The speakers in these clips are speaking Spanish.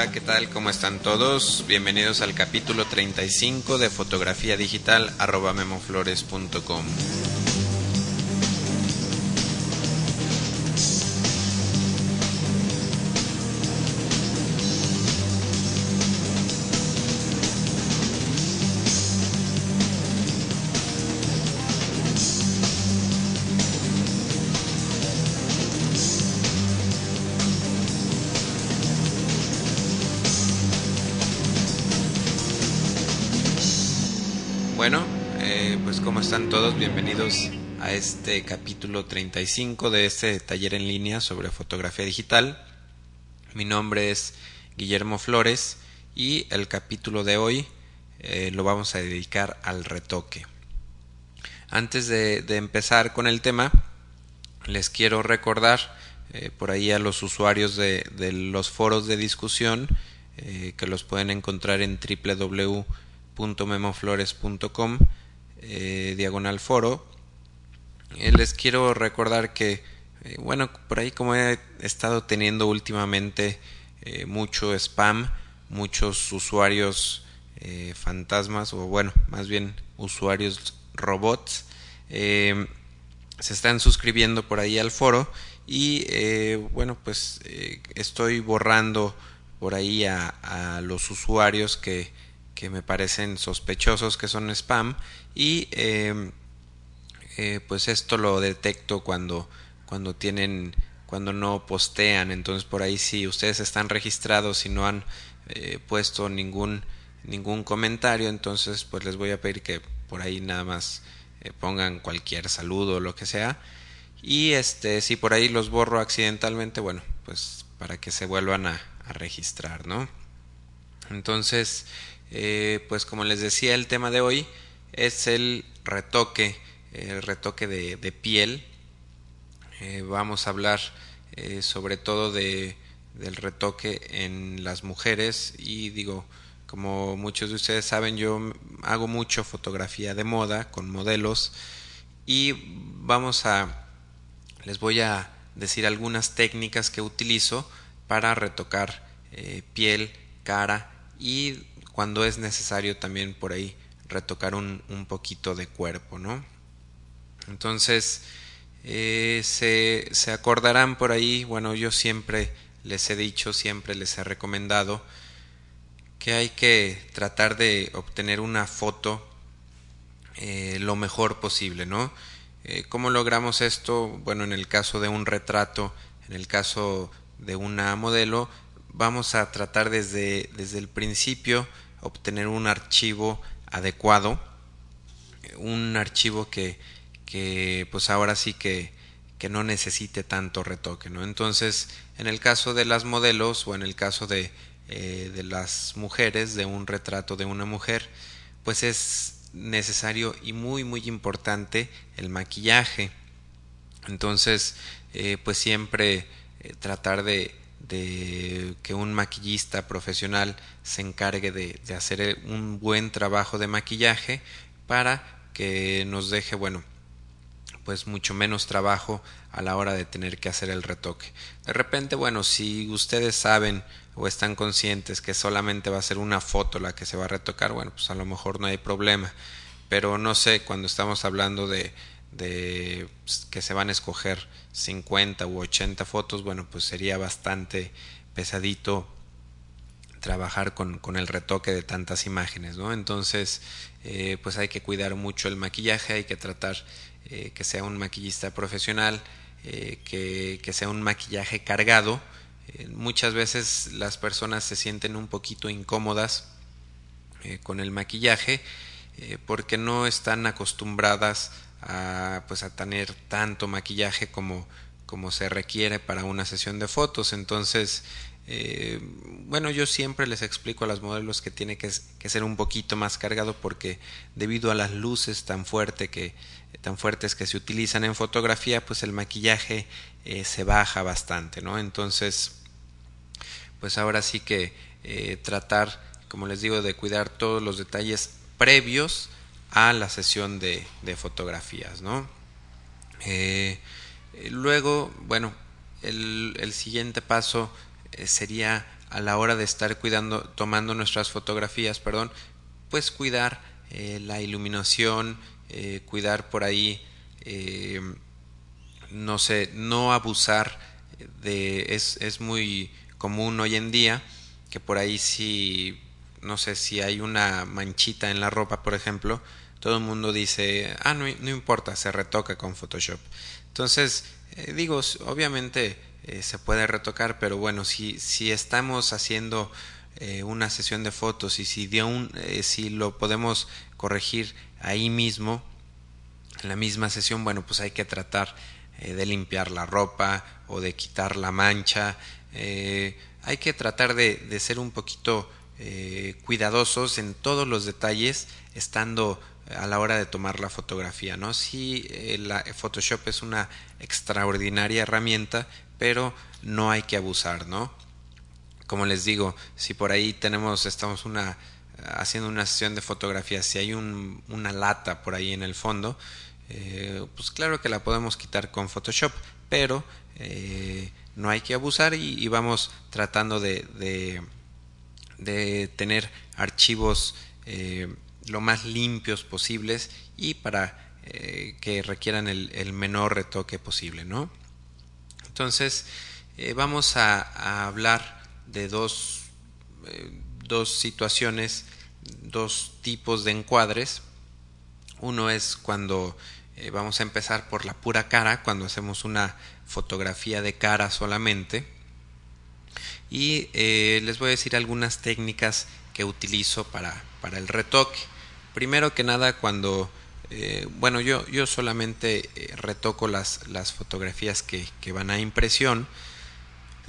Hola, ¿qué tal? ¿Cómo están todos? Bienvenidos al capítulo 35 de fotografía digital arroba memoflores.com. están todos, bienvenidos a este capítulo 35 de este taller en línea sobre fotografía digital. Mi nombre es Guillermo Flores y el capítulo de hoy eh, lo vamos a dedicar al retoque. Antes de, empezar con el tema, les quiero recordar eh, por ahí a los usuarios de, los foros de discusión eh, que los pueden encontrar en www memoflores.com eh, diagonal foro. Eh, les quiero recordar que eh, bueno por ahí como he estado teniendo últimamente mucho spam muchos usuarios fantasmas o bueno más bien usuarios robots se están suscribiendo por ahí al foro y bueno pues estoy borrando por ahí a los usuarios que que me parecen sospechosos que son spam y eh, eh, pues esto lo detecto cuando cuando tienen cuando no postean. Entonces por ahí si ustedes están registrados y no han eh, puesto ningún ningún comentario entonces pues les voy a pedir que por ahí nada más eh, pongan cualquier saludo o lo que sea. Y este si por ahí los borro accidentalmente bueno pues para que se vuelvan a, a registrar no entonces eh, pues como les decía, el tema de hoy es el retoque, el retoque de, piel. Eh, vamos a hablar eh, sobre todo de, del retoque en las mujeres y digo, como muchos de ustedes saben, yo hago mucho fotografía de moda con modelos y vamos a, les voy a decir algunas técnicas que utilizo para retocar piel, cara y cuando es necesario también por ahí retocar un, un poquito de cuerpo, ¿no? Entonces, eh, se, se acordarán por ahí, bueno, yo siempre les he dicho, siempre les he recomendado que hay que tratar de obtener una foto eh, lo mejor posible, ¿no? Eh, ¿Cómo logramos esto? Bueno, en el caso de un retrato, en el caso de una modelo, vamos a tratar desde, desde el principio obtener un archivo adecuado, un archivo que, que pues ahora sí que, que no necesite tanto retoque, ¿no? Entonces, en el caso de las modelos o en el caso de, eh, de las mujeres, de un retrato de una mujer, pues es necesario y muy muy importante el maquillaje. Entonces, eh, pues siempre eh, tratar de, de que un maquillista profesional se encargue de, de, hacer un buen trabajo de maquillaje para que nos deje, bueno, pues mucho menos trabajo a la hora de tener que hacer el retoque. De repente, bueno, si ustedes saben o están conscientes que solamente va a ser una foto la que se va a retocar, bueno, pues a lo mejor no hay problema. Pero no sé, cuando estamos hablando de, de que se van a escoger 50 u 80 fotos, bueno, pues sería bastante pesadito trabajar con, con el retoque de tantas imágenes, ¿no? Entonces, eh, pues hay que cuidar mucho el maquillaje, hay que tratar eh, que sea un maquillista profesional, eh, que, que, sea un maquillaje cargado. Muchas veces las personas se sienten un poquito incómodas con el maquillaje porque no están acostumbradas a, pues, a tener tanto maquillaje como, como se requiere para una sesión de fotos. Entonces, eh, bueno, yo siempre les explico a las modelos que tiene que, ser un poquito más cargado porque debido a las luces tan fuerte que tan fuertes que se utilizan en fotografía, pues el maquillaje eh, se baja bastante, ¿no? Entonces, pues ahora sí que eh, tratar, como les digo, de cuidar todos los detalles previos a la sesión de, de fotografías, ¿no? Eh, luego, bueno, el, el, siguiente paso eh, sería a la hora de estar cuidando, tomando nuestras fotografías, perdón, pues cuidar eh, la iluminación, eh, cuidar por ahí, no sé, no abusar de, es, es muy común hoy en día que por ahí si, no sé, si hay una manchita en la ropa, por ejemplo, todo el mundo dice, ah, no, no importa, se retoca con Photoshop. Entonces, digo, obviamente se puede retocar, pero bueno, si, si estamos haciendo eh, una sesión de fotos y si, dio un, eh, si lo podemos corregir ahí mismo, en la misma sesión, bueno, pues hay que tratar eh, de limpiar la ropa o de quitar la mancha. hay que tratar de, de ser un poquito cuidadosos en todos los detalles, estando a la hora de tomar la fotografía, ¿no? Sí, la Photoshop es una extraordinaria herramienta, pero no hay que abusar, ¿no? como les digo, si por ahí tenemos, estamos una, haciendo una sesión de fotografía, si hay un, una lata por ahí en el fondo, eh, pues claro que la podemos quitar con Photoshop, pero eh, no hay que abusar y, vamos tratando de, de, tener archivos eh, lo más limpios posibles y para que requieran el, menor retoque posible, ¿no? Entonces, vamos a, hablar de dos, eh, dos situaciones, dos tipos de encuadres. Uno es cuando eh, vamos a empezar por la pura cara, cuando hacemos una fotografía de cara solamente. Y eh, les voy a decir algunas técnicas que utilizo para, para el retoque. Primero que nada, cuando bueno, yo, yo solamente retoco las, las fotografías que, que, van a impresión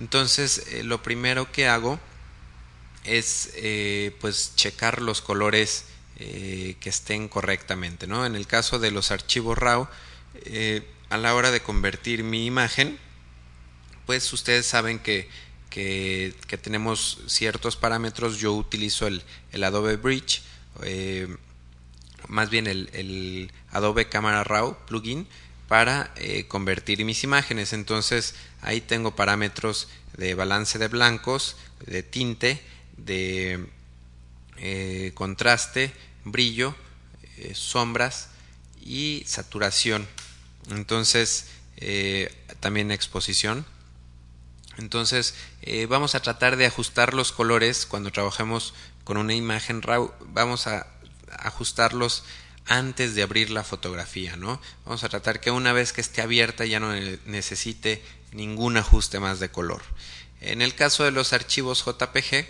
entonces, eh, lo primero que hago es eh, pues checar los colores eh, que estén correctamente, ¿no? En el caso de los archivos RAW, a la hora de convertir mi imagen, pues ustedes saben que, que, tenemos ciertos parámetros. Yo utilizo el, el Adobe Bridge, más bien el, Adobe Camera Raw plugin para convertir mis imágenes. Entonces, Ahí tengo parámetros de balance de blancos, de tinte, de eh, contraste, brillo, eh, sombras y saturación. Entonces, eh, también exposición. Entonces, vamos a tratar de ajustar los colores cuando trabajemos con una imagen RAW. Vamos a ajustarlos antes de abrir la fotografía, ¿no? Vamos a tratar que una vez que esté abierta ya no necesite ningún ajuste más de color. En el caso de los archivos JPG,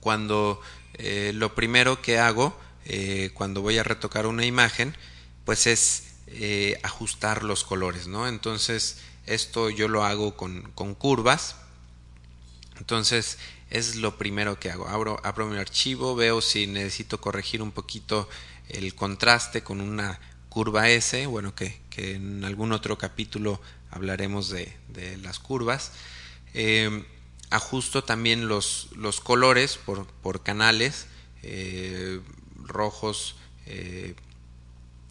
cuando eh, lo primero que hago eh, cuando voy a retocar una imagen, pues es eh, ajustar los colores, ¿no? Entonces, esto yo lo hago con, con curvas. Entonces, es lo primero que hago. Abro, abro mi archivo, veo si necesito corregir un poquito el contraste con una curva S, bueno, que, en algún otro capítulo hablaremos de, las curvas. Eh, ajusto también los, colores por, por canales, eh, rojos, eh,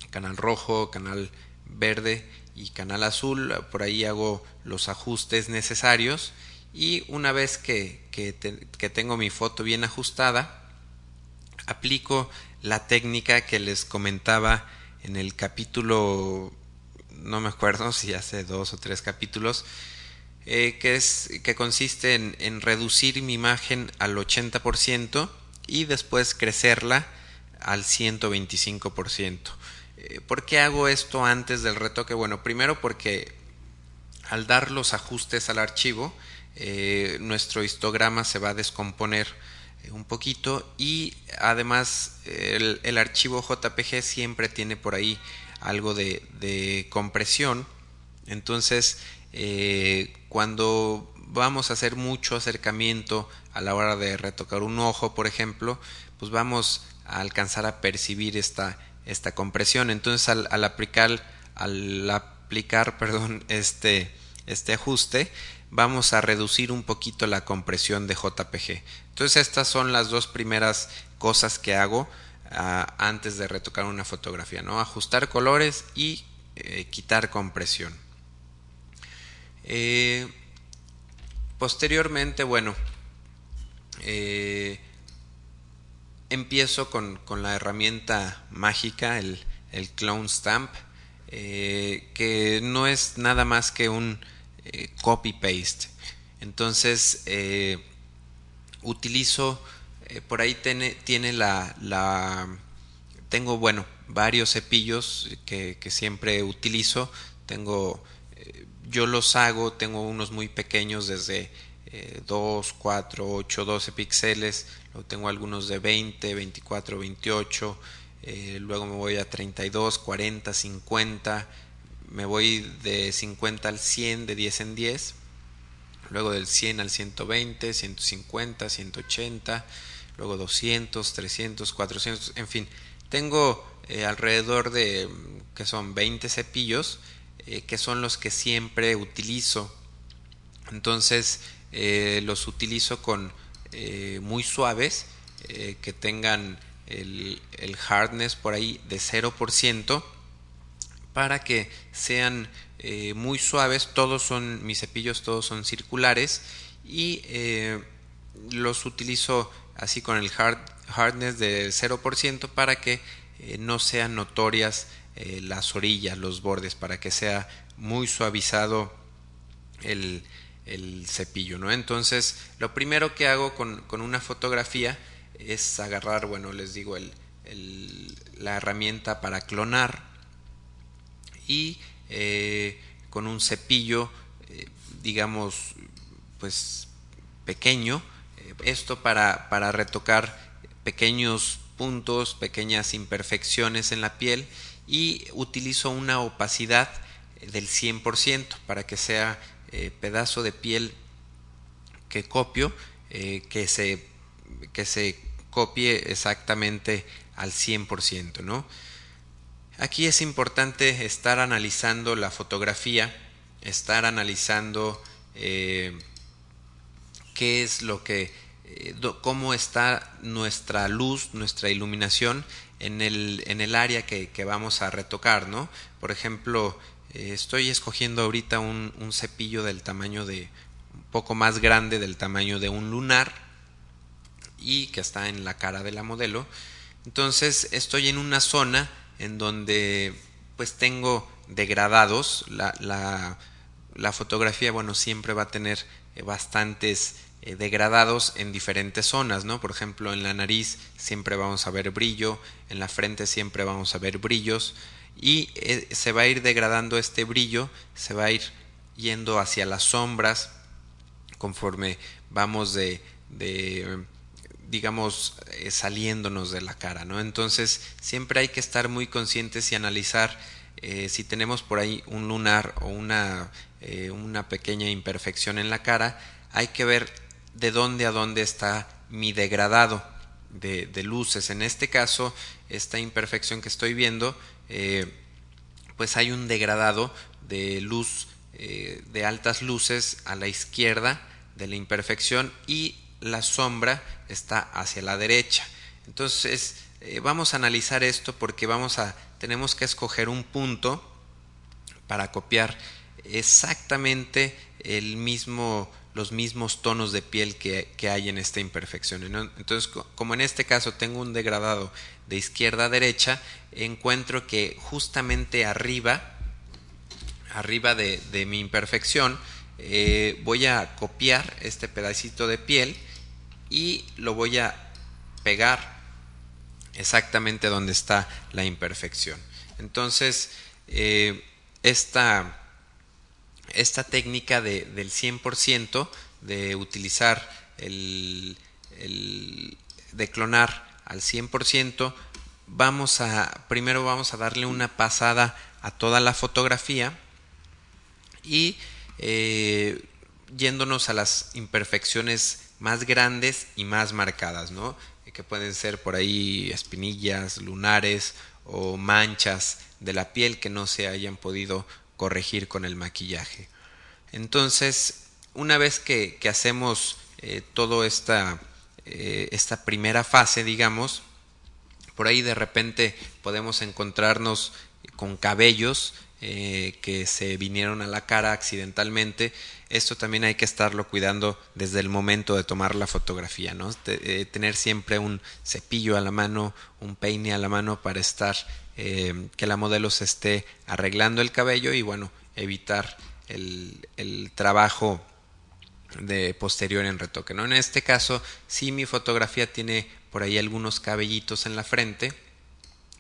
canal rojo, canal verde y canal azul. Por ahí hago los ajustes necesarios y una vez que, que, tengo mi foto bien ajustada, aplico la técnica que les comentaba en el capítulo no me acuerdo si hace dos o tres capítulos, eh, que, es, que consiste en, en, reducir mi imagen al 80% y después crecerla al 125%. Eh, ¿Por qué hago esto antes del retoque? Bueno, primero porque al dar los ajustes al archivo, eh, nuestro histograma se va a descomponer un poquito y además el, archivo JPG siempre tiene por ahí algo de, compresión. Entonces, eh, cuando vamos a hacer mucho acercamiento a la hora de retocar un ojo, por ejemplo, pues vamos a alcanzar a percibir esta, esta compresión. Entonces, al, aplicar, al aplicar perdón, este, este ajuste, vamos a reducir un poquito la compresión de JPG. Entonces, estas son las dos primeras cosas que hago antes de retocar una fotografía, ¿no? Ajustar colores y eh, quitar compresión. Eh, posteriormente, bueno, eh, empiezo con, la herramienta mágica, el, el Clone Stamp, que no es nada más que un eh, copy-paste. Entonces, utilizo, por ahí tiene, tiene la, la, tengo, bueno, varios cepillos que, que siempre utilizo. Tengo, yo los hago, tengo unos muy pequeños desde 2, 4, 8, 12 píxeles, luego tengo algunos de 20, 24, 28, luego me voy a 32, 40, 50, me voy de 50 al 100, de 10 en 10, luego del 100 al 120, 150, 180, luego 200, 300, 400, en fin, tengo eh, alrededor de que son 20 cepillos eh, que son los que siempre utilizo. Entonces, eh, los utilizo con muy suaves que tengan el, hardness por ahí de 0% para que sean muy suaves. Todos son mis cepillos todos son circulares. Y los utilizo así con el hard, hardness de 0% para que no sean notorias las orillas los bordes para que sea muy suavizado el, el cepillo, ¿no? Entonces, lo primero que hago con, una fotografía es agarrar, bueno, les digo, el, la herramienta para clonar y eh, con un cepillo, eh, digamos, pues pequeño, eh, esto para, para retocar pequeños puntos, pequeñas imperfecciones en la piel y utilizo una opacidad del 100% para que sea pedazo de piel que copio, que, se, que se copie exactamente al 100%, ¿no? Aquí es importante estar analizando la fotografía, estar analizando eh, qué es lo que, cómo está nuestra luz, nuestra iluminación en el, en el área que, que, vamos a retocar, ¿no? Por ejemplo, eh, estoy escogiendo ahorita un, cepillo del tamaño de un poco más grande del tamaño de un lunar y que está en la cara de la modelo. Entonces estoy en una zona en donde pues tengo degradados. La, la, fotografía, bueno, siempre va a tener eh, bastantes eh, degradados en diferentes zonas, ¿no? Por ejemplo, en la nariz siempre vamos a ver brillo, en la frente siempre vamos a ver brillos, y eh, se va a ir degradando este brillo, se va a ir yendo hacia las sombras conforme vamos de, de digamos eh, saliéndonos de la cara, ¿no? Entonces siempre hay que estar muy conscientes y analizar eh, si tenemos por ahí un lunar o una, una pequeña imperfección en la cara, hay que ver de dónde a dónde está mi degradado de, de luces. En este caso, esta imperfección que estoy viendo eh, pues hay un degradado de luz eh, de altas luces a la izquierda de la imperfección y la sombra está hacia la derecha. Entonces eh, vamos a analizar esto porque vamos a tenemos que escoger un punto para copiar exactamente el mismo los mismos tonos de piel que, que hay en esta imperfección. Entonces, como en este caso tengo un degradado de izquierda a derecha, encuentro que justamente arriba, arriba de, mi imperfección, eh, voy a copiar este pedacito de piel y lo voy a pegar exactamente donde está la imperfección. Entonces, eh, esta esta técnica de, del 100% de utilizar el, el, de clonar al 100% vamos a primero vamos a darle una pasada a toda la fotografía y eh, yéndonos a las imperfecciones más grandes y más marcadas, ¿no? que pueden ser por ahí espinillas, lunares o manchas de la piel que no se hayan podido corregir con el maquillaje. Entonces, una vez que, hacemos eh, toda esta, eh, esta primera fase, digamos, por ahí de repente podemos encontrarnos con cabellos eh, que se vinieron a la cara accidentalmente. Esto también hay que estarlo cuidando desde el momento de tomar la fotografía, ¿no? Eh, tener siempre un cepillo a la mano, un peine a la mano para estar eh, que la modelo se esté arreglando el cabello y bueno, evitar el, el trabajo de posterior en retoque, ¿no? En este caso, si mi fotografía tiene por ahí algunos cabellitos en la frente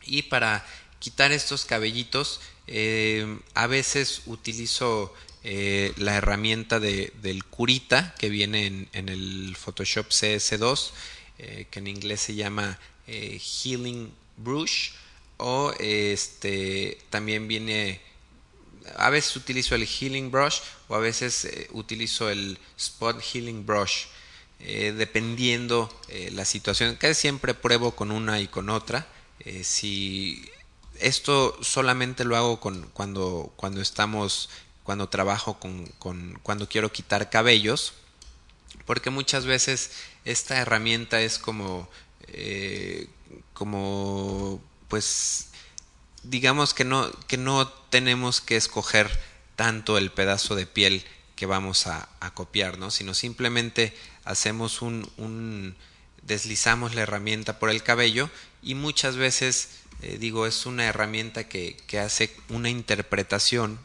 y para quitar estos cabellitos eh, a veces utilizo eh, la herramienta de, del curita que viene en, el Photoshop CS2 eh, que en inglés se llama Healing Brush o este también viene a veces utilizo el Healing Brush o a veces utilizo el Spot Healing Brush dependiendo la situación. Casi siempre pruebo con una y con otra si esto solamente lo hago con, cuando, cuando estamos, cuando trabajo con, con, cuando quiero quitar cabellos, porque muchas veces esta herramienta es como, eh, como, pues, digamos que no, que no tenemos que escoger tanto el pedazo de piel que vamos a, a copiar, ¿no? Sino simplemente hacemos un, un deslizamos la herramienta por el cabello y muchas veces eh, digo, es una herramienta que, que hace una interpretación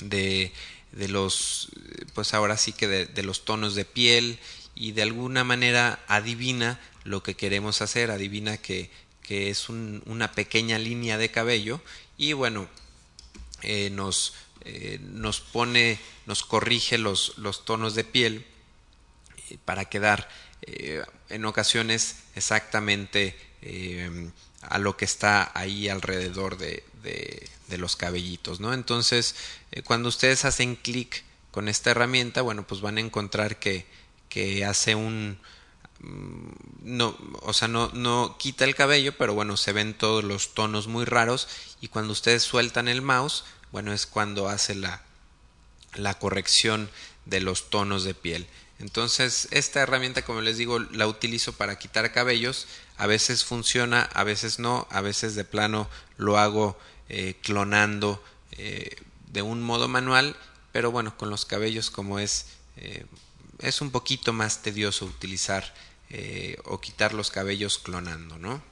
de, de, los, pues ahora sí que de, los tonos de piel y de alguna manera adivina lo que queremos hacer, adivina que, que es un, una pequeña línea de cabello y bueno, eh, nos, eh, nos pone, nos corrige los, los tonos de piel para quedar en ocasiones exactamente a lo que está ahí alrededor de, de, los cabellitos, ¿no? Entonces, eh, cuando ustedes hacen clic con esta herramienta, bueno, pues van a encontrar que, que hace un mm, no, o sea, no, no quita el cabello, pero bueno, se ven todos los tonos muy raros y cuando ustedes sueltan el mouse, bueno, es cuando hace la, la corrección de los tonos de piel. Entonces, esta herramienta, como les digo, la utilizo para quitar cabellos. A veces funciona, a veces no, a veces de plano lo hago eh, clonando eh, de un modo manual, pero bueno, con los cabellos como es, eh, es un poquito más tedioso utilizar o quitar los cabellos clonando, ¿no?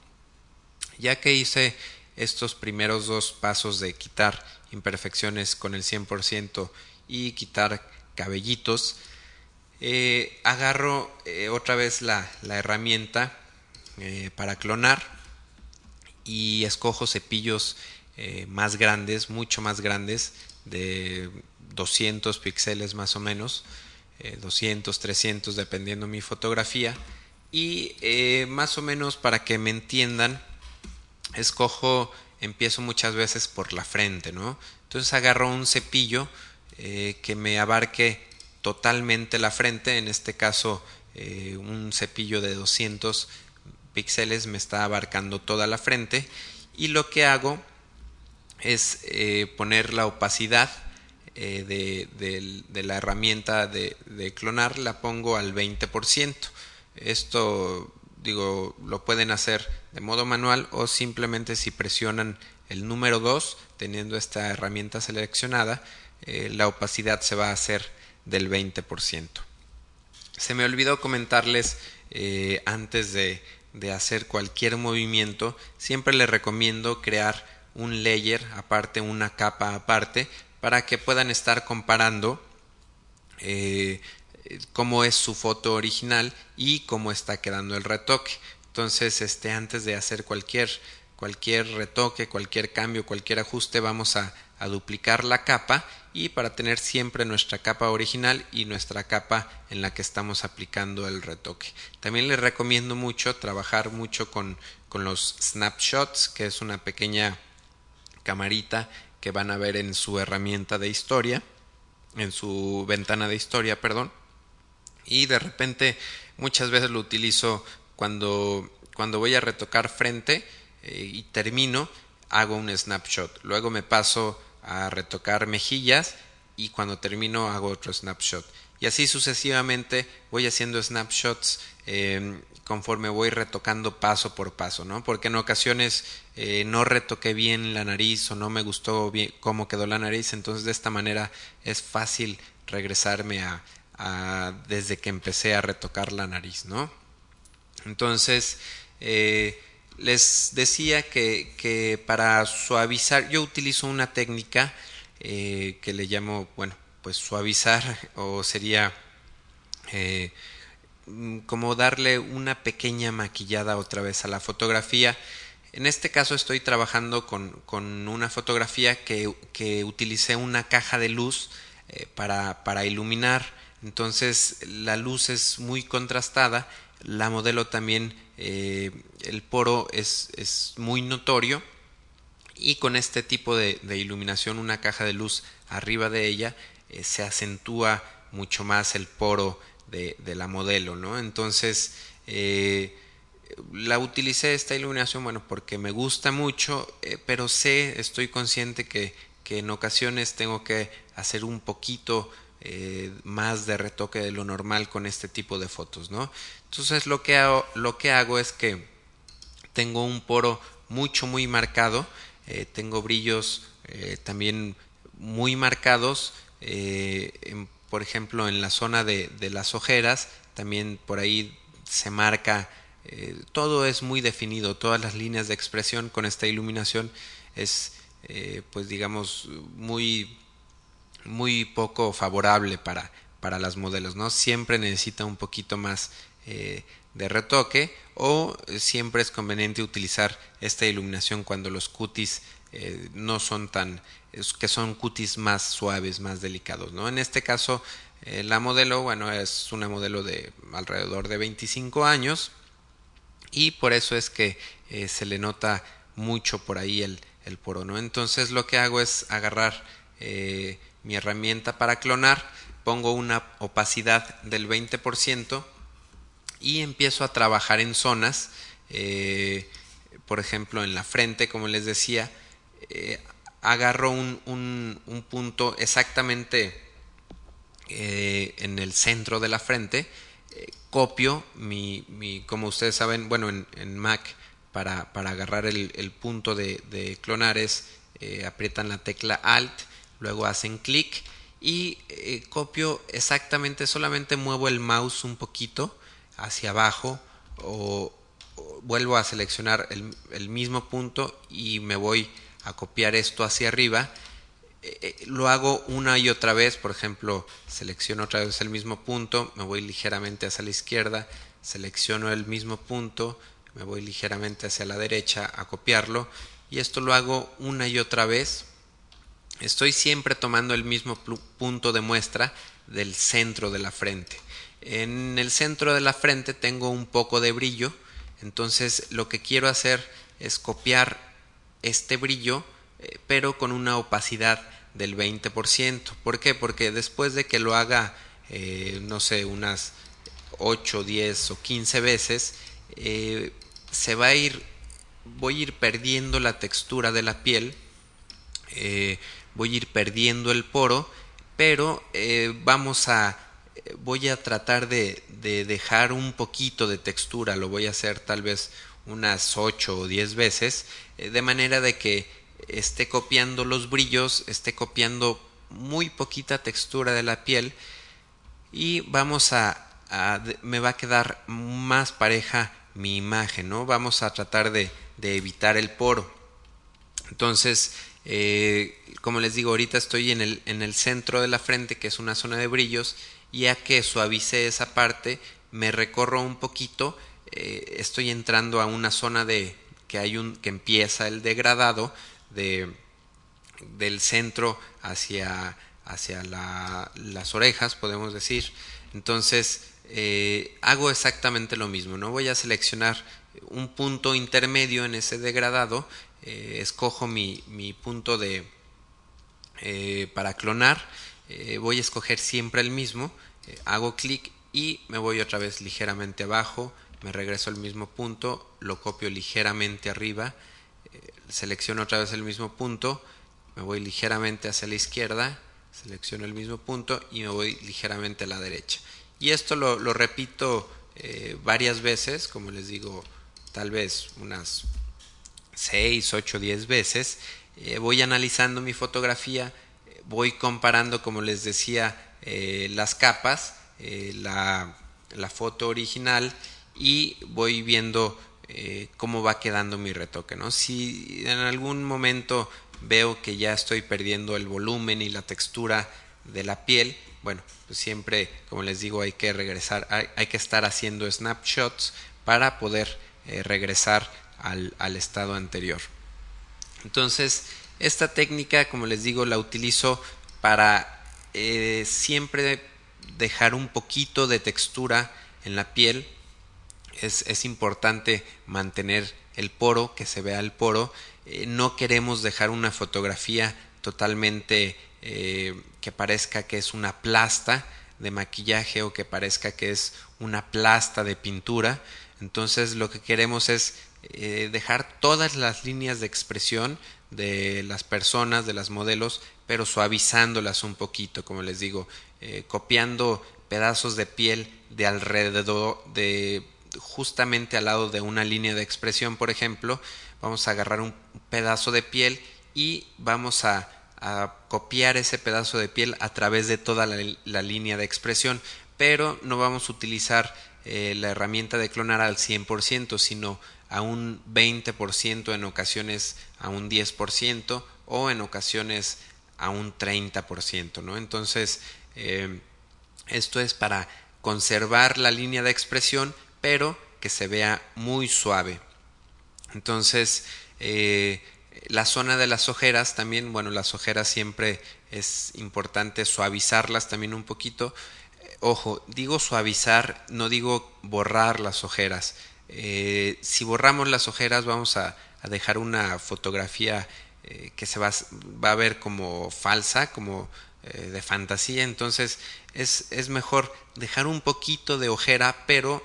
Ya que hice estos primeros dos pasos de quitar imperfecciones con el 100% y quitar cabellitos, agarro otra vez la, la herramienta eh, para clonar y escojo cepillos más grandes, mucho más grandes, de 200 píxeles más o menos, 200, 300 dependiendo mi fotografía y más o menos para que me entiendan, escojo, empiezo muchas veces por la frente, ¿no? Entonces agarro un cepillo que me abarque totalmente la frente, en este caso eh, un cepillo de 200 píxeles me está abarcando toda la frente y lo que hago es eh, poner la opacidad eh, de, de, la herramienta de, clonar la pongo al 20%. Esto digo lo pueden hacer de modo manual o simplemente si presionan el número 2 teniendo esta herramienta seleccionada la opacidad se va a hacer del 20%. Se me olvidó comentarles eh, antes de, de hacer cualquier movimiento, siempre les recomiendo crear un layer aparte, una capa aparte, para que puedan estar comparando eh, cómo es su foto original y cómo está quedando el retoque. Entonces, este, antes de hacer cualquier, cualquier retoque, cualquier cambio, cualquier ajuste, vamos a, a duplicar la capa y para tener siempre nuestra capa original y nuestra capa en la que estamos aplicando el retoque. También les recomiendo mucho trabajar mucho con, con los snapshots, que es una pequeña camarita que van a ver en su herramienta de historia, en su ventana de historia, perdón. Y de repente muchas veces lo utilizo cuando, cuando voy a retocar frente eh, y termino, hago un snapshot. Luego me paso a retocar mejillas y cuando termino hago otro snapshot. Y así sucesivamente voy haciendo snapshots em, conforme voy retocando paso por paso, ¿no? Porque en ocasiones eh, no retoqué bien la nariz o no me gustó bien cómo quedó la nariz, entonces de esta manera es fácil regresarme a, desde que empecé a retocar la nariz, ¿no? Entonces, eh, les decía que, que, para suavizar, yo utilizo una técnica eh, que le llamo, bueno, pues suavizar o sería eh, como darle una pequeña maquillada otra vez a la fotografía. En este caso estoy trabajando con, con una fotografía que, que, utilicé una caja de luz eh, para, para iluminar. Entonces la luz es muy contrastada. La modelo también, eh, el poro es, es muy notorio y con este tipo de, de, iluminación una caja de luz arriba de ella eh, se acentúa mucho más el poro de, de la modelo no entonces eh, la utilicé esta iluminación bueno porque me gusta mucho pero sé estoy consciente que, que en ocasiones tengo que hacer un poquito eh, más de retoque de lo normal con este tipo de fotos no entonces lo que hago, lo que hago es que tengo un poro mucho muy marcado eh, tengo brillos eh, también muy marcados, por ejemplo en la zona de, de, las ojeras, también por ahí se marca, todo es muy definido, todas las líneas de expresión con esta iluminación es pues digamos muy muy poco favorable para, para las modelos, ¿no? Siempre necesita un poquito más eh, de retoque o siempre es conveniente utilizar esta iluminación cuando los cutis eh, no son tan que son cutis más suaves más delicados no en este caso eh, la modelo bueno es una modelo de alrededor de 25 años y por eso es que se le nota mucho por ahí el, el poro no entonces lo que hago es agarrar mi herramienta para clonar pongo una opacidad del 20% y empiezo a trabajar en zonas, eh, por ejemplo en la frente, como les decía, eh, agarro un, un, un, punto exactamente eh, en el centro de la frente, copio mi, mi, como ustedes saben, bueno, en, en Mac para, para, agarrar el, el punto de, de clonar es aprietan la tecla Alt, luego hacen clic y copio exactamente, solamente muevo el mouse un poquito hacia abajo o, vuelvo a seleccionar el, mismo punto y me voy a copiar esto hacia arriba. Eh, lo hago una y otra vez, por ejemplo, selecciono otra vez el mismo punto, me voy ligeramente hacia la izquierda, selecciono el mismo punto, me voy ligeramente hacia la derecha a copiarlo y esto lo hago una y otra vez. Estoy siempre tomando el mismo punto de muestra del centro de la frente. En el centro de la frente tengo un poco de brillo, entonces lo que quiero hacer es copiar este brillo, eh, pero con una opacidad del 20%. ¿Por qué? Porque después de que lo haga, eh, no sé, unas 8, 10 o 15 veces, eh, se va a ir, voy a ir perdiendo la textura de la piel, voy a ir perdiendo el poro, pero eh, vamos a voy a tratar de, de, dejar un poquito de textura, lo voy a hacer tal vez unas 8 o 10 veces, eh, de manera de que esté copiando los brillos, esté copiando muy poquita textura de la piel y vamos a, a me va a quedar más pareja mi imagen, ¿no? Vamos a tratar de, de evitar el poro. Entonces, eh, como les digo, ahorita estoy en el, en el centro de la frente, que es una zona de brillos, ya que suavice esa parte, me recorro un poquito, eh, estoy entrando a una zona de que hay un que empieza el degradado de del centro hacia hacia la, las orejas, podemos decir. Entonces eh, hago exactamente lo mismo. No voy a seleccionar un punto intermedio en ese degradado, eh, escojo mi, mi punto de eh, para clonar eh, voy a escoger siempre el mismo, hago clic y me voy otra vez ligeramente abajo, me regreso al mismo punto, lo copio ligeramente arriba, selecciono otra vez el mismo punto, me voy ligeramente hacia la izquierda, selecciono el mismo punto y me voy ligeramente a la derecha. Y esto lo, lo repito varias veces, como les digo, tal vez unas 6, 8, 10 veces, voy analizando mi fotografía, voy comparando, como les decía, las capas, la, la foto original y voy viendo eh, cómo va quedando mi retoque, ¿no? Si en algún momento veo que ya estoy perdiendo el volumen y la textura de la piel, bueno, pues siempre, como les digo, hay que regresar, hay, que estar haciendo snapshots para poder eh, regresar al, al, estado anterior. Entonces, esta técnica, como les digo, la utilizo para eh, siempre dejar un poquito de textura en la piel es, importante mantener el poro, que se vea el poro. Eh, no queremos dejar una fotografía totalmente eh, que parezca que es una plasta de maquillaje o que parezca que es una plasta de pintura. Entonces lo que queremos es eh, dejar todas las líneas de expresión de las personas, de las modelos, pero suavizándolas un poquito, como les digo, copiando pedazos de piel de alrededor de justamente al lado de una línea de expresión, por ejemplo, vamos a agarrar un pedazo de piel y vamos a, copiar ese pedazo de piel a través de toda la, línea de expresión, pero no vamos a utilizar eh, la herramienta de clonar al 100%, sino a un 20%, en ocasiones a un 10% o en ocasiones a un 30%, ¿no? Entonces, eh, esto es para conservar la línea de expresión, pero que se vea muy suave. Entonces, eh, la zona de las ojeras también, bueno, las ojeras siempre es importante suavizarlas también un poquito. Ojo, digo suavizar, no digo borrar las ojeras. Eh, si borramos las ojeras vamos a, dejar una fotografía que se va, a ver como falsa, como de fantasía. Entonces es, mejor dejar un poquito de ojera, pero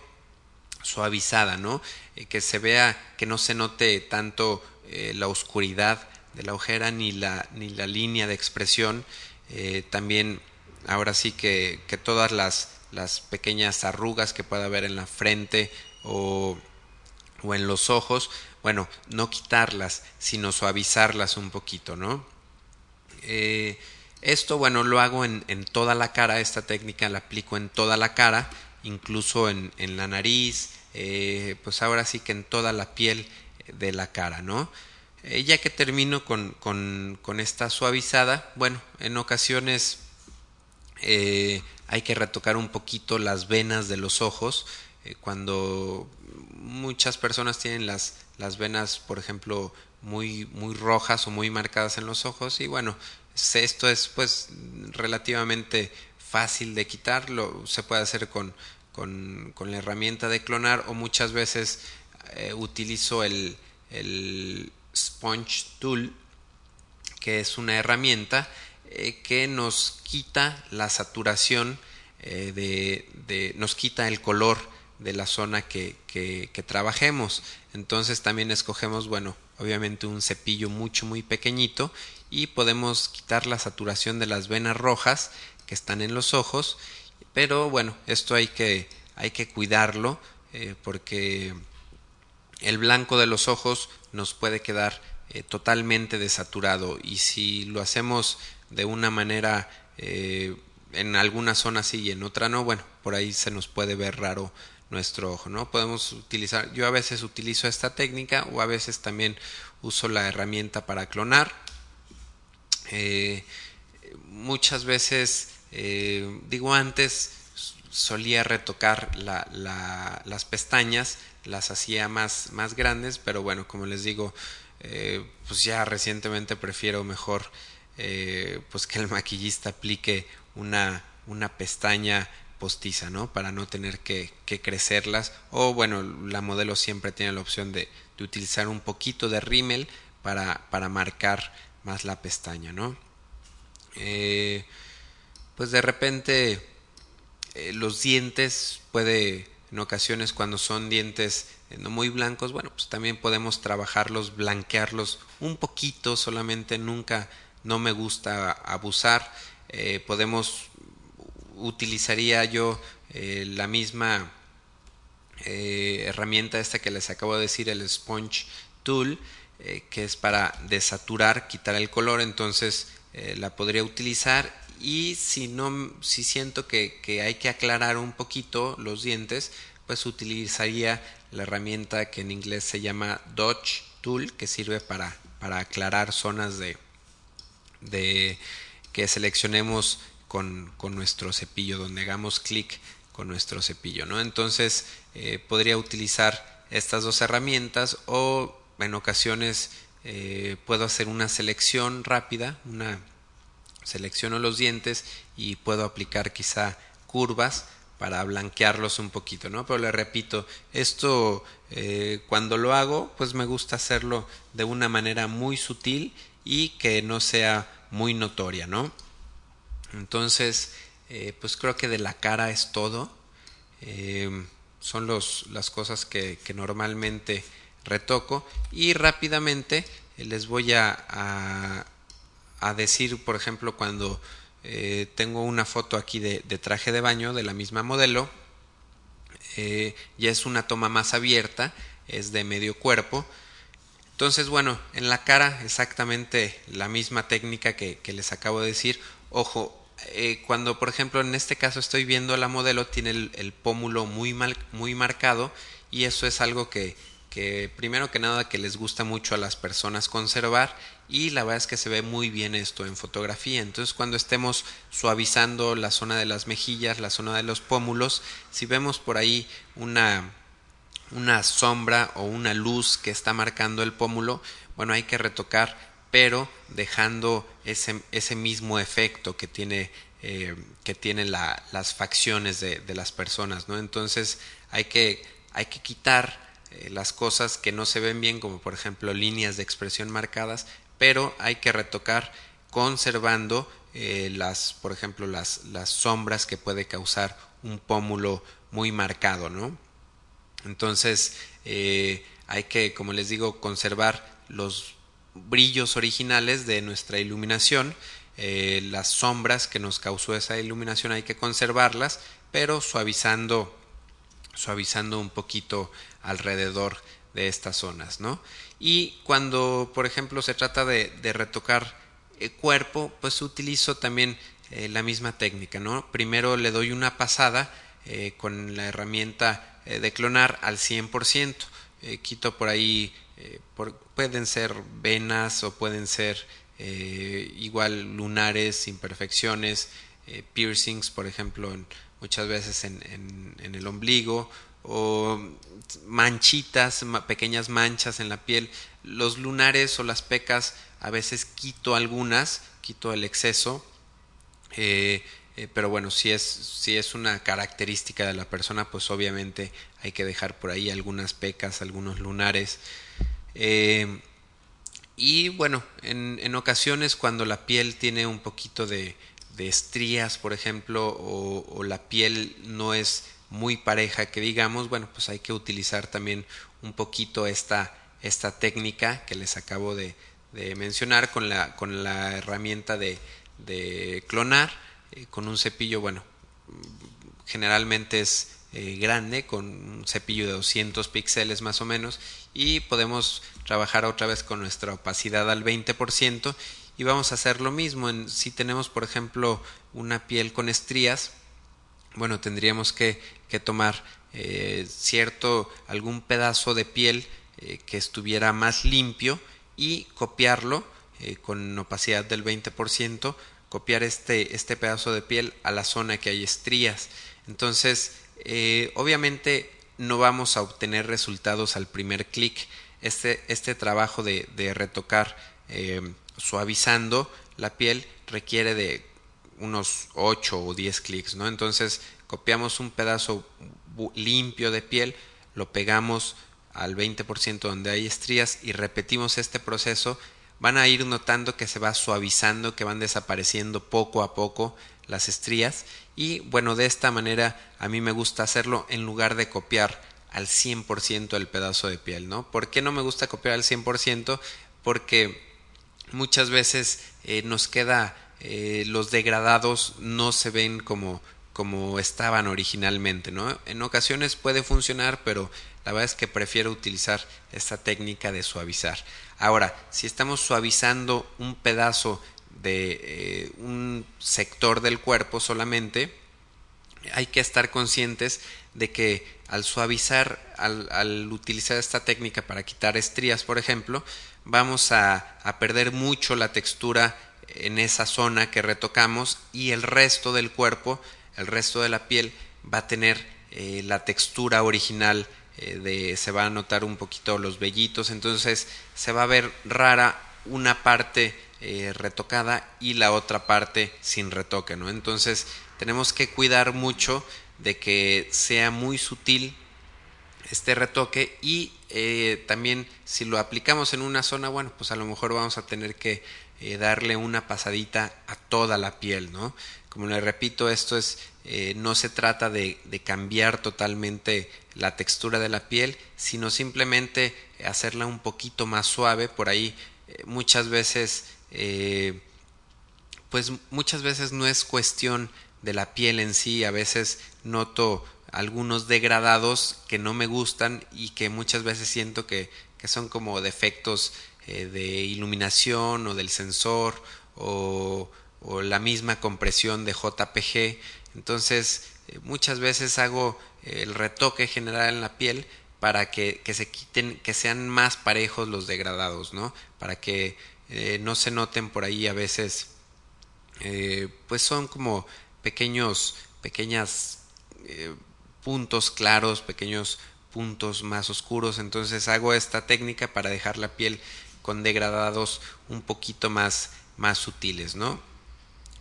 suavizada, ¿no? Eh, que se vea, que no se note tanto eh, la oscuridad de la ojera ni la, ni la línea de expresión. Eh, también, ahora sí que, que todas las, las, pequeñas arrugas que pueda haber en la frente o, o en los ojos, bueno, no quitarlas, sino suavizarlas un poquito, ¿no? esto, bueno, lo hago en, en, toda la cara, esta técnica la aplico en toda la cara, incluso en, en la nariz, eh, pues ahora sí que en toda la piel de la cara, ¿no? Eh, ya que termino con, con, con, esta suavizada, bueno, en ocasiones eh, hay que retocar un poquito las venas de los ojos, cuando muchas personas tienen las, las venas, por ejemplo, muy, muy rojas o muy marcadas en los ojos, y bueno, esto es pues relativamente fácil de quitarlo, se puede hacer con con, la herramienta de clonar o muchas veces eh, utilizo el, el, Sponge Tool, que es una herramienta eh, que nos quita la saturación eh, de, de, nos quita el color de la zona que, que, trabajemos. Entonces también escogemos, bueno, obviamente un cepillo mucho, muy pequeñito y podemos quitar la saturación de las venas rojas que están en los ojos pero bueno, esto hay que, hay que cuidarlo eh, porque el blanco de los ojos nos puede quedar eh, totalmente desaturado y si lo hacemos de una manera eh, en alguna zona sí y en otra no, bueno, por ahí se nos puede ver raro nuestro ojo, ¿no? Podemos utilizar, yo a veces utilizo esta técnica o a veces también uso la herramienta para clonar. muchas veces eh, digo antes solía retocar la, las pestañas, las hacía más, más grandes, pero bueno, como les digo, eh, pues ya recientemente prefiero mejor eh, pues que el maquillista aplique una, una pestaña postiza, ¿no? Para no tener que, que, crecerlas. O bueno, la modelo siempre tiene la opción de, de utilizar un poquito de rímel para, para marcar más la pestaña, ¿no? Eh, pues de repente eh, los dientes puede en ocasiones cuando son dientes eh, no muy blancos, bueno, pues también podemos trabajarlos, blanquearlos un poquito, solamente nunca no me gusta abusar. Eh, podemos utilizaría yo la misma eh, herramienta esta que les acabo de decir, el Sponge Tool, eh, que es para desaturar, quitar el color, entonces la podría utilizar. Y si no, si siento que, que hay que aclarar un poquito los dientes, pues utilizaría la herramienta que en inglés se llama Dodge Tool, que sirve para, para aclarar zonas de, de que seleccionemos con, nuestro cepillo, donde hagamos clic con nuestro cepillo, ¿no? Entonces eh, podría utilizar estas dos herramientas o en ocasiones eh, puedo hacer una selección rápida, una selecciono los dientes y puedo aplicar quizá curvas para blanquearlos un poquito, ¿no? Pero le repito, esto eh, cuando lo hago, pues me gusta hacerlo de una manera muy sutil y que no sea muy notoria, ¿no? Entonces, eh, pues creo que de la cara es todo. Eh, son los, las cosas que, que, normalmente retoco y rápidamente les voy a, a, decir, por ejemplo, cuando eh, tengo una foto aquí de, traje de baño de la misma modelo. Eh, ya es una toma más abierta, es de medio cuerpo. Entonces, bueno, en la cara exactamente la misma técnica que, les acabo de decir. Ojo, eh, cuando por ejemplo en este caso estoy viendo la modelo, tiene el, pómulo muy, mal, muy marcado y eso es algo que, que primero que nada que les gusta mucho a las personas conservar y la verdad es que se ve muy bien esto en fotografía. Entonces cuando estemos suavizando la zona de las mejillas, la zona de los pómulos, si vemos por ahí una una sombra o una luz que está marcando el pómulo, bueno, hay que retocar, pero dejando ese, ese mismo efecto que tiene, eh, que tiene la, las facciones de, las personas, ¿no? Entonces hay que, hay que quitar eh, las cosas que no se ven bien, como por ejemplo líneas de expresión marcadas, pero hay que retocar conservando eh, las, por ejemplo, las, las sombras que puede causar un pómulo muy marcado, ¿no? Entonces hay que, como les digo, conservar los brillos originales de nuestra iluminación, las sombras que nos causó esa iluminación hay que conservarlas, pero suavizando suavizando un poquito alrededor de estas zonas, ¿no? Y cuando, por ejemplo, se trata de, retocar el cuerpo, pues utilizo también eh, la misma técnica, ¿no? Primero le doy una pasada eh, con la herramienta eh, de clonar al 100%. quito por ahí, pueden ser venas o pueden ser igual lunares, imperfecciones, piercings, por ejemplo, muchas veces en, el ombligo o manchitas, pequeñas manchas en la piel. Los lunares o las pecas a veces quito algunas, quito el exceso, eh, eh, pero bueno, si es, si es una característica de la persona, pues obviamente hay que dejar por ahí algunas pecas, algunos lunares. Eh, y bueno, en, en, ocasiones cuando la piel tiene un poquito de, de estrías, por ejemplo, o, la piel no es muy pareja que digamos, bueno, pues hay que utilizar también un poquito esta, esta técnica que les acabo de, de mencionar con la, con la herramienta de, de clonar, eh, con un cepillo, bueno, generalmente es eh, grande, con un cepillo de 200 píxeles más o menos, y podemos trabajar otra vez con nuestra opacidad al 20% y vamos a hacer lo mismo si tenemos por ejemplo una piel con estrías bueno, tendríamos que, que tomar eh, cierto, algún pedazo de piel eh, que estuviera más limpio y copiarlo eh, con opacidad del 20%, copiar este, este pedazo de piel a la zona que hay estrías. Entonces, obviamente no vamos a obtener resultados al primer clic. Este, este trabajo de, retocar suavizando la piel requiere de unos 8 o 10 clics, ¿no? Entonces copiamos un pedazo limpio de piel, lo pegamos al 20% donde hay estrías y repetimos este proceso, van a ir notando que se va suavizando, que van desapareciendo poco a poco las estrías y bueno, de esta manera a mí me gusta hacerlo en lugar de copiar al 100% el pedazo de piel, ¿no? ¿Por qué no me gusta copiar al 100%? Porque muchas veces eh, nos queda eh, los degradados no se ven como, como estaban originalmente, ¿no? En ocasiones puede funcionar, pero la verdad es que prefiero utilizar esta técnica de suavizar. Ahora, si estamos suavizando un pedazo de eh, un sector del cuerpo solamente, hay que estar conscientes de que al suavizar, al, utilizar esta técnica para quitar estrías, por ejemplo, vamos a, a perder mucho la textura en esa zona que retocamos y el resto del cuerpo el resto de la piel va a tener eh, la textura original eh, de se va a notar un poquito los vellitos. Entonces se va a ver rara una parte eh, retocada y la otra parte sin retoque no entonces tenemos que cuidar mucho de que sea muy sutil este retoque y también si lo aplicamos en una zona bueno pues a lo mejor vamos a tener que darle una pasadita a toda la piel no como le repito, esto es, eh, no se trata de, cambiar totalmente la textura de la piel, sino simplemente hacerla un poquito más suave. Por ahí eh, muchas veces, eh, pues muchas veces no es cuestión de la piel en sí, a veces noto algunos degradados que no me gustan y que muchas veces siento que, que son como defectos de iluminación o del sensor o o la misma compresión de JPG. Entonces, eh, muchas veces hago el retoque general en la piel para que, que, se quiten, que sean más parejos los degradados, ¿no? Para que eh, no se noten por ahí a veces, eh, pues son como pequeños, pequeñas puntos claros, pequeños puntos más oscuros. Entonces hago esta técnica para dejar la piel con degradados un poquito más, más sutiles, ¿no?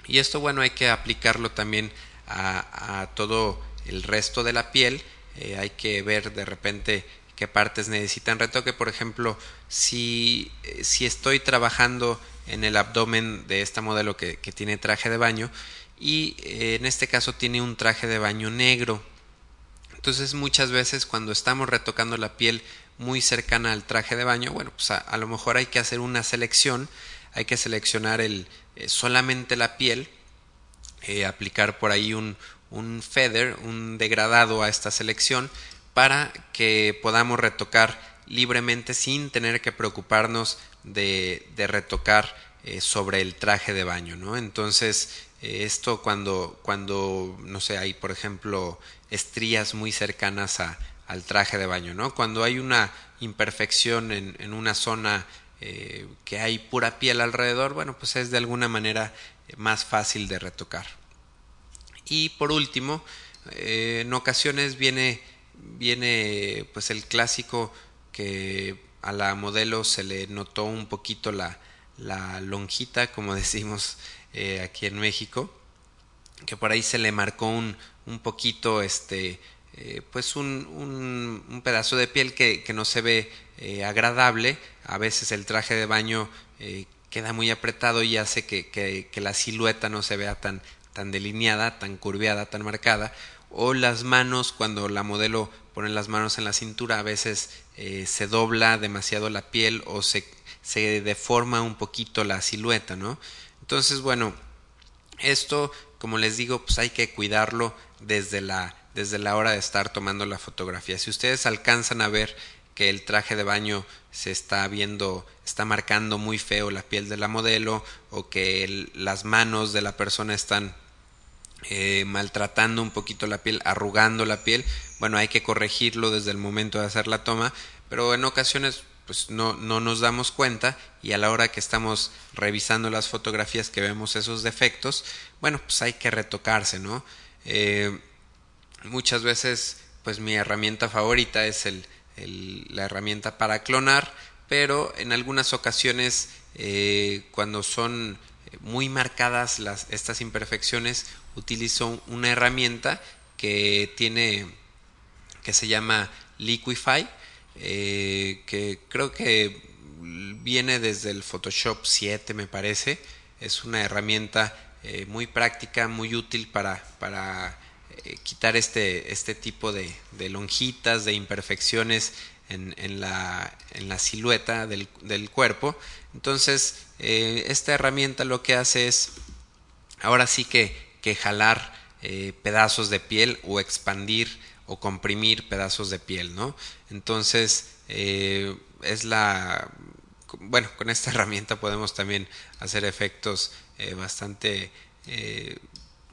Y esto, bueno, hay que aplicarlo también a, todo el resto de la piel. Eh, hay que ver de repente qué partes necesitan retoque. Por ejemplo, si, eh, si estoy trabajando en el abdomen de esta modelo que, que tiene traje de baño y eh, en este caso tiene un traje de baño negro. Entonces muchas veces cuando estamos retocando la piel muy cercana al traje de baño, bueno, pues a lo mejor hay que hacer una selección, hay que seleccionar el, eh, solamente la piel, aplicar por ahí un, un feather, un degradado a esta selección para que podamos retocar libremente sin tener que preocuparnos de, retocar eh, sobre el traje de baño, ¿no? Entonces, esto cuando, cuando, no sé, hay por ejemplo estrías muy cercanas a, al traje de baño, ¿no? Cuando hay una imperfección en, una zona eh, que hay pura piel alrededor, bueno, pues es de alguna manera más fácil de retocar. Y por último, eh, en ocasiones viene, viene pues el clásico que a la modelo se le notó un poquito la, la lonjita, como decimos eh, aquí en México, que por ahí se le marcó un, un poquito este pues un, un, pedazo de piel que, que no se ve eh, agradable. A veces el traje de baño eh, queda muy apretado y hace que, que, la silueta no se vea tan, tan delineada, tan curveada, tan marcada. O las manos, cuando la modelo pone las manos en la cintura, a veces eh, se dobla demasiado la piel o se, se deforma un poquito la silueta, ¿no? Entonces, bueno, esto, como les digo, pues hay que cuidarlo desde la, desde la hora de estar tomando la fotografía. Si ustedes alcanzan a ver que el traje de baño se está viendo, está marcando muy feo la piel de la modelo o que las manos de la persona están eh, maltratando un poquito la piel, arrugando la piel, bueno, hay que corregirlo desde el momento de hacer la toma, pero en ocasiones pues no, no nos damos cuenta y a la hora que estamos revisando las fotografías que vemos esos defectos, bueno, pues hay que retocarse, ¿no? Eh, muchas veces pues mi herramienta favorita es el, la herramienta para clonar, pero en algunas ocasiones eh, cuando son muy marcadas las, estas imperfecciones utilizo una herramienta que tiene que se llama Liquify eh, que creo que viene desde el Photoshop 7 me parece es una herramienta eh, muy práctica muy útil para, para eh, quitar este, este tipo de, de, lonjitas, de imperfecciones en, en, la, en la, silueta del, del cuerpo. Entonces, esta herramienta lo que hace es, ahora sí que, que jalar eh, pedazos de piel o expandir o comprimir pedazos de piel, ¿no? Entonces, eh, es la... Bueno, con esta herramienta podemos también hacer efectos eh, bastante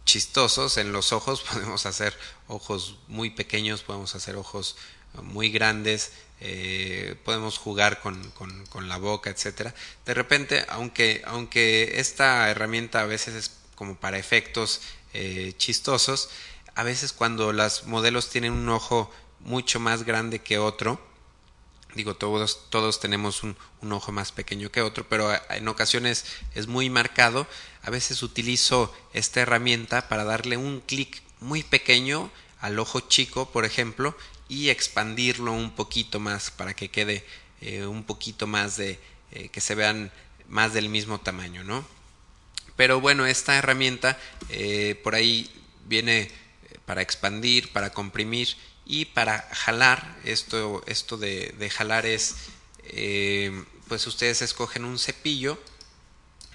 chistosos en los ojos, podemos hacer ojos muy pequeños, podemos hacer ojos muy grandes, podemos jugar con, con, con, la boca, etcétera. De repente, aunque, aunque esta herramienta a veces es como para efectos eh, chistosos. A veces cuando las modelos tienen un ojo mucho más grande que otro, digo, todos, todos tenemos un, ojo más pequeño que otro, pero en ocasiones es muy marcado. A veces utilizo esta herramienta para darle un clic muy pequeño al ojo chico, por ejemplo, y expandirlo un poquito más para que quede eh, un poquito más de eh, que se vean más del mismo tamaño, ¿no? Pero bueno, esta herramienta eh, por ahí viene eh, para expandir, para comprimir y para jalar. Esto, esto de, jalar es, eh, pues ustedes escogen un cepillo.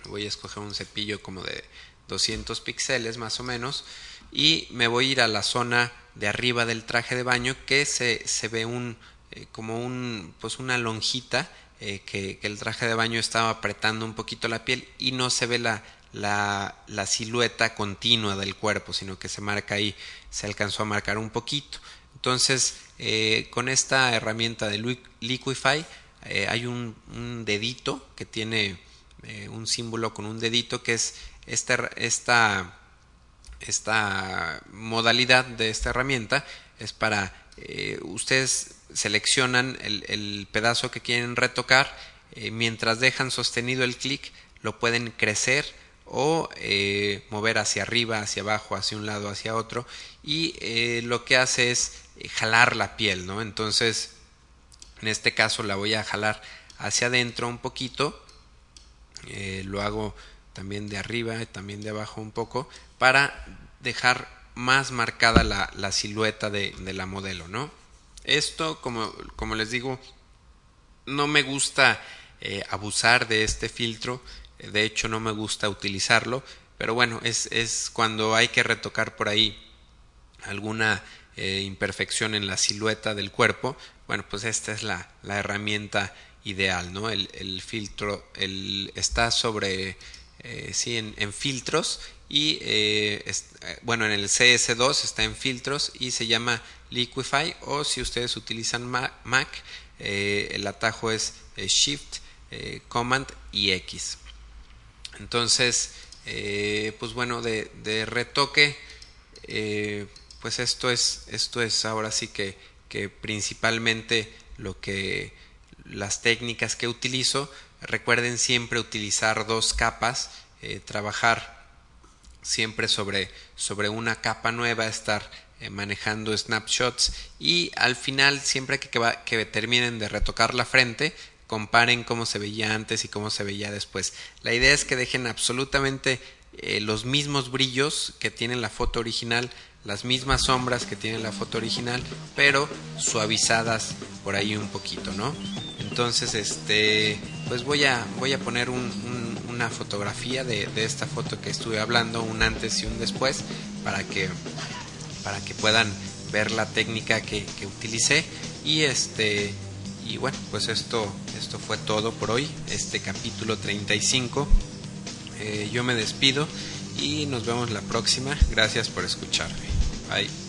Voy a escoger un cepillo como de 200 píxeles más o menos. Y me voy a ir a la zona de arriba del traje de baño que se, se ve un, como un, pues una lonjita que, que, el traje de baño estaba apretando un poquito la piel y no se ve la, la, silueta continua del cuerpo, sino que se marca ahí, se alcanzó a marcar un poquito. Entonces, eh, con esta herramienta de Liquify eh, hay un, un, dedito que tiene eh, un símbolo con un dedito que es esta, esta, esta modalidad de esta herramienta es para ustedes seleccionan el, el, pedazo que quieren retocar mientras dejan sostenido el clic lo pueden crecer o eh, mover hacia arriba, hacia abajo, hacia un lado, hacia otro y eh, lo que hace es eh, jalar la piel, ¿no? Entonces, en este caso la voy a jalar hacia adentro un poquito, lo hago también de arriba y también de abajo un poco para dejar más marcada la, silueta de, la modelo, ¿no? Esto, como les digo, no me gusta abusar de este filtro de hecho no me gusta utilizarlo, pero bueno, es, es cuando hay que retocar por ahí alguna eh, imperfección en la silueta del cuerpo, bueno, pues esta es la, la herramienta ideal, ¿no? El, filtro está sobre, eh, sí, en, filtros y, eh, bueno, en el CS2 está en filtros y se llama Liquify o si ustedes utilizan Mac, el atajo es Shift, Command y X. Entonces, eh, pues bueno, de, retoque, eh, pues esto es, esto es ahora sí que, que principalmente lo que las técnicas que utilizo. Recuerden siempre utilizar dos capas, eh, trabajar siempre sobre, sobre una capa nueva, estar manejando snapshots y al final siempre que, que, que terminen de retocar la frente comparen cómo se veía antes y cómo se veía después. La idea es que dejen absolutamente eh, los mismos brillos que tiene la foto original, las mismas sombras que tiene la foto original, pero suavizadas por ahí un poquito, ¿no? Entonces, este, pues voy a, voy a poner un, un, una fotografía de, de, esta foto que estuve hablando, un antes y un después, para que, para que puedan ver la técnica que, que utilicé y este y bueno, pues esto, esto fue todo por hoy, este capítulo 35. Eh, yo me despido y nos vemos la próxima. Gracias por escucharme. Bye.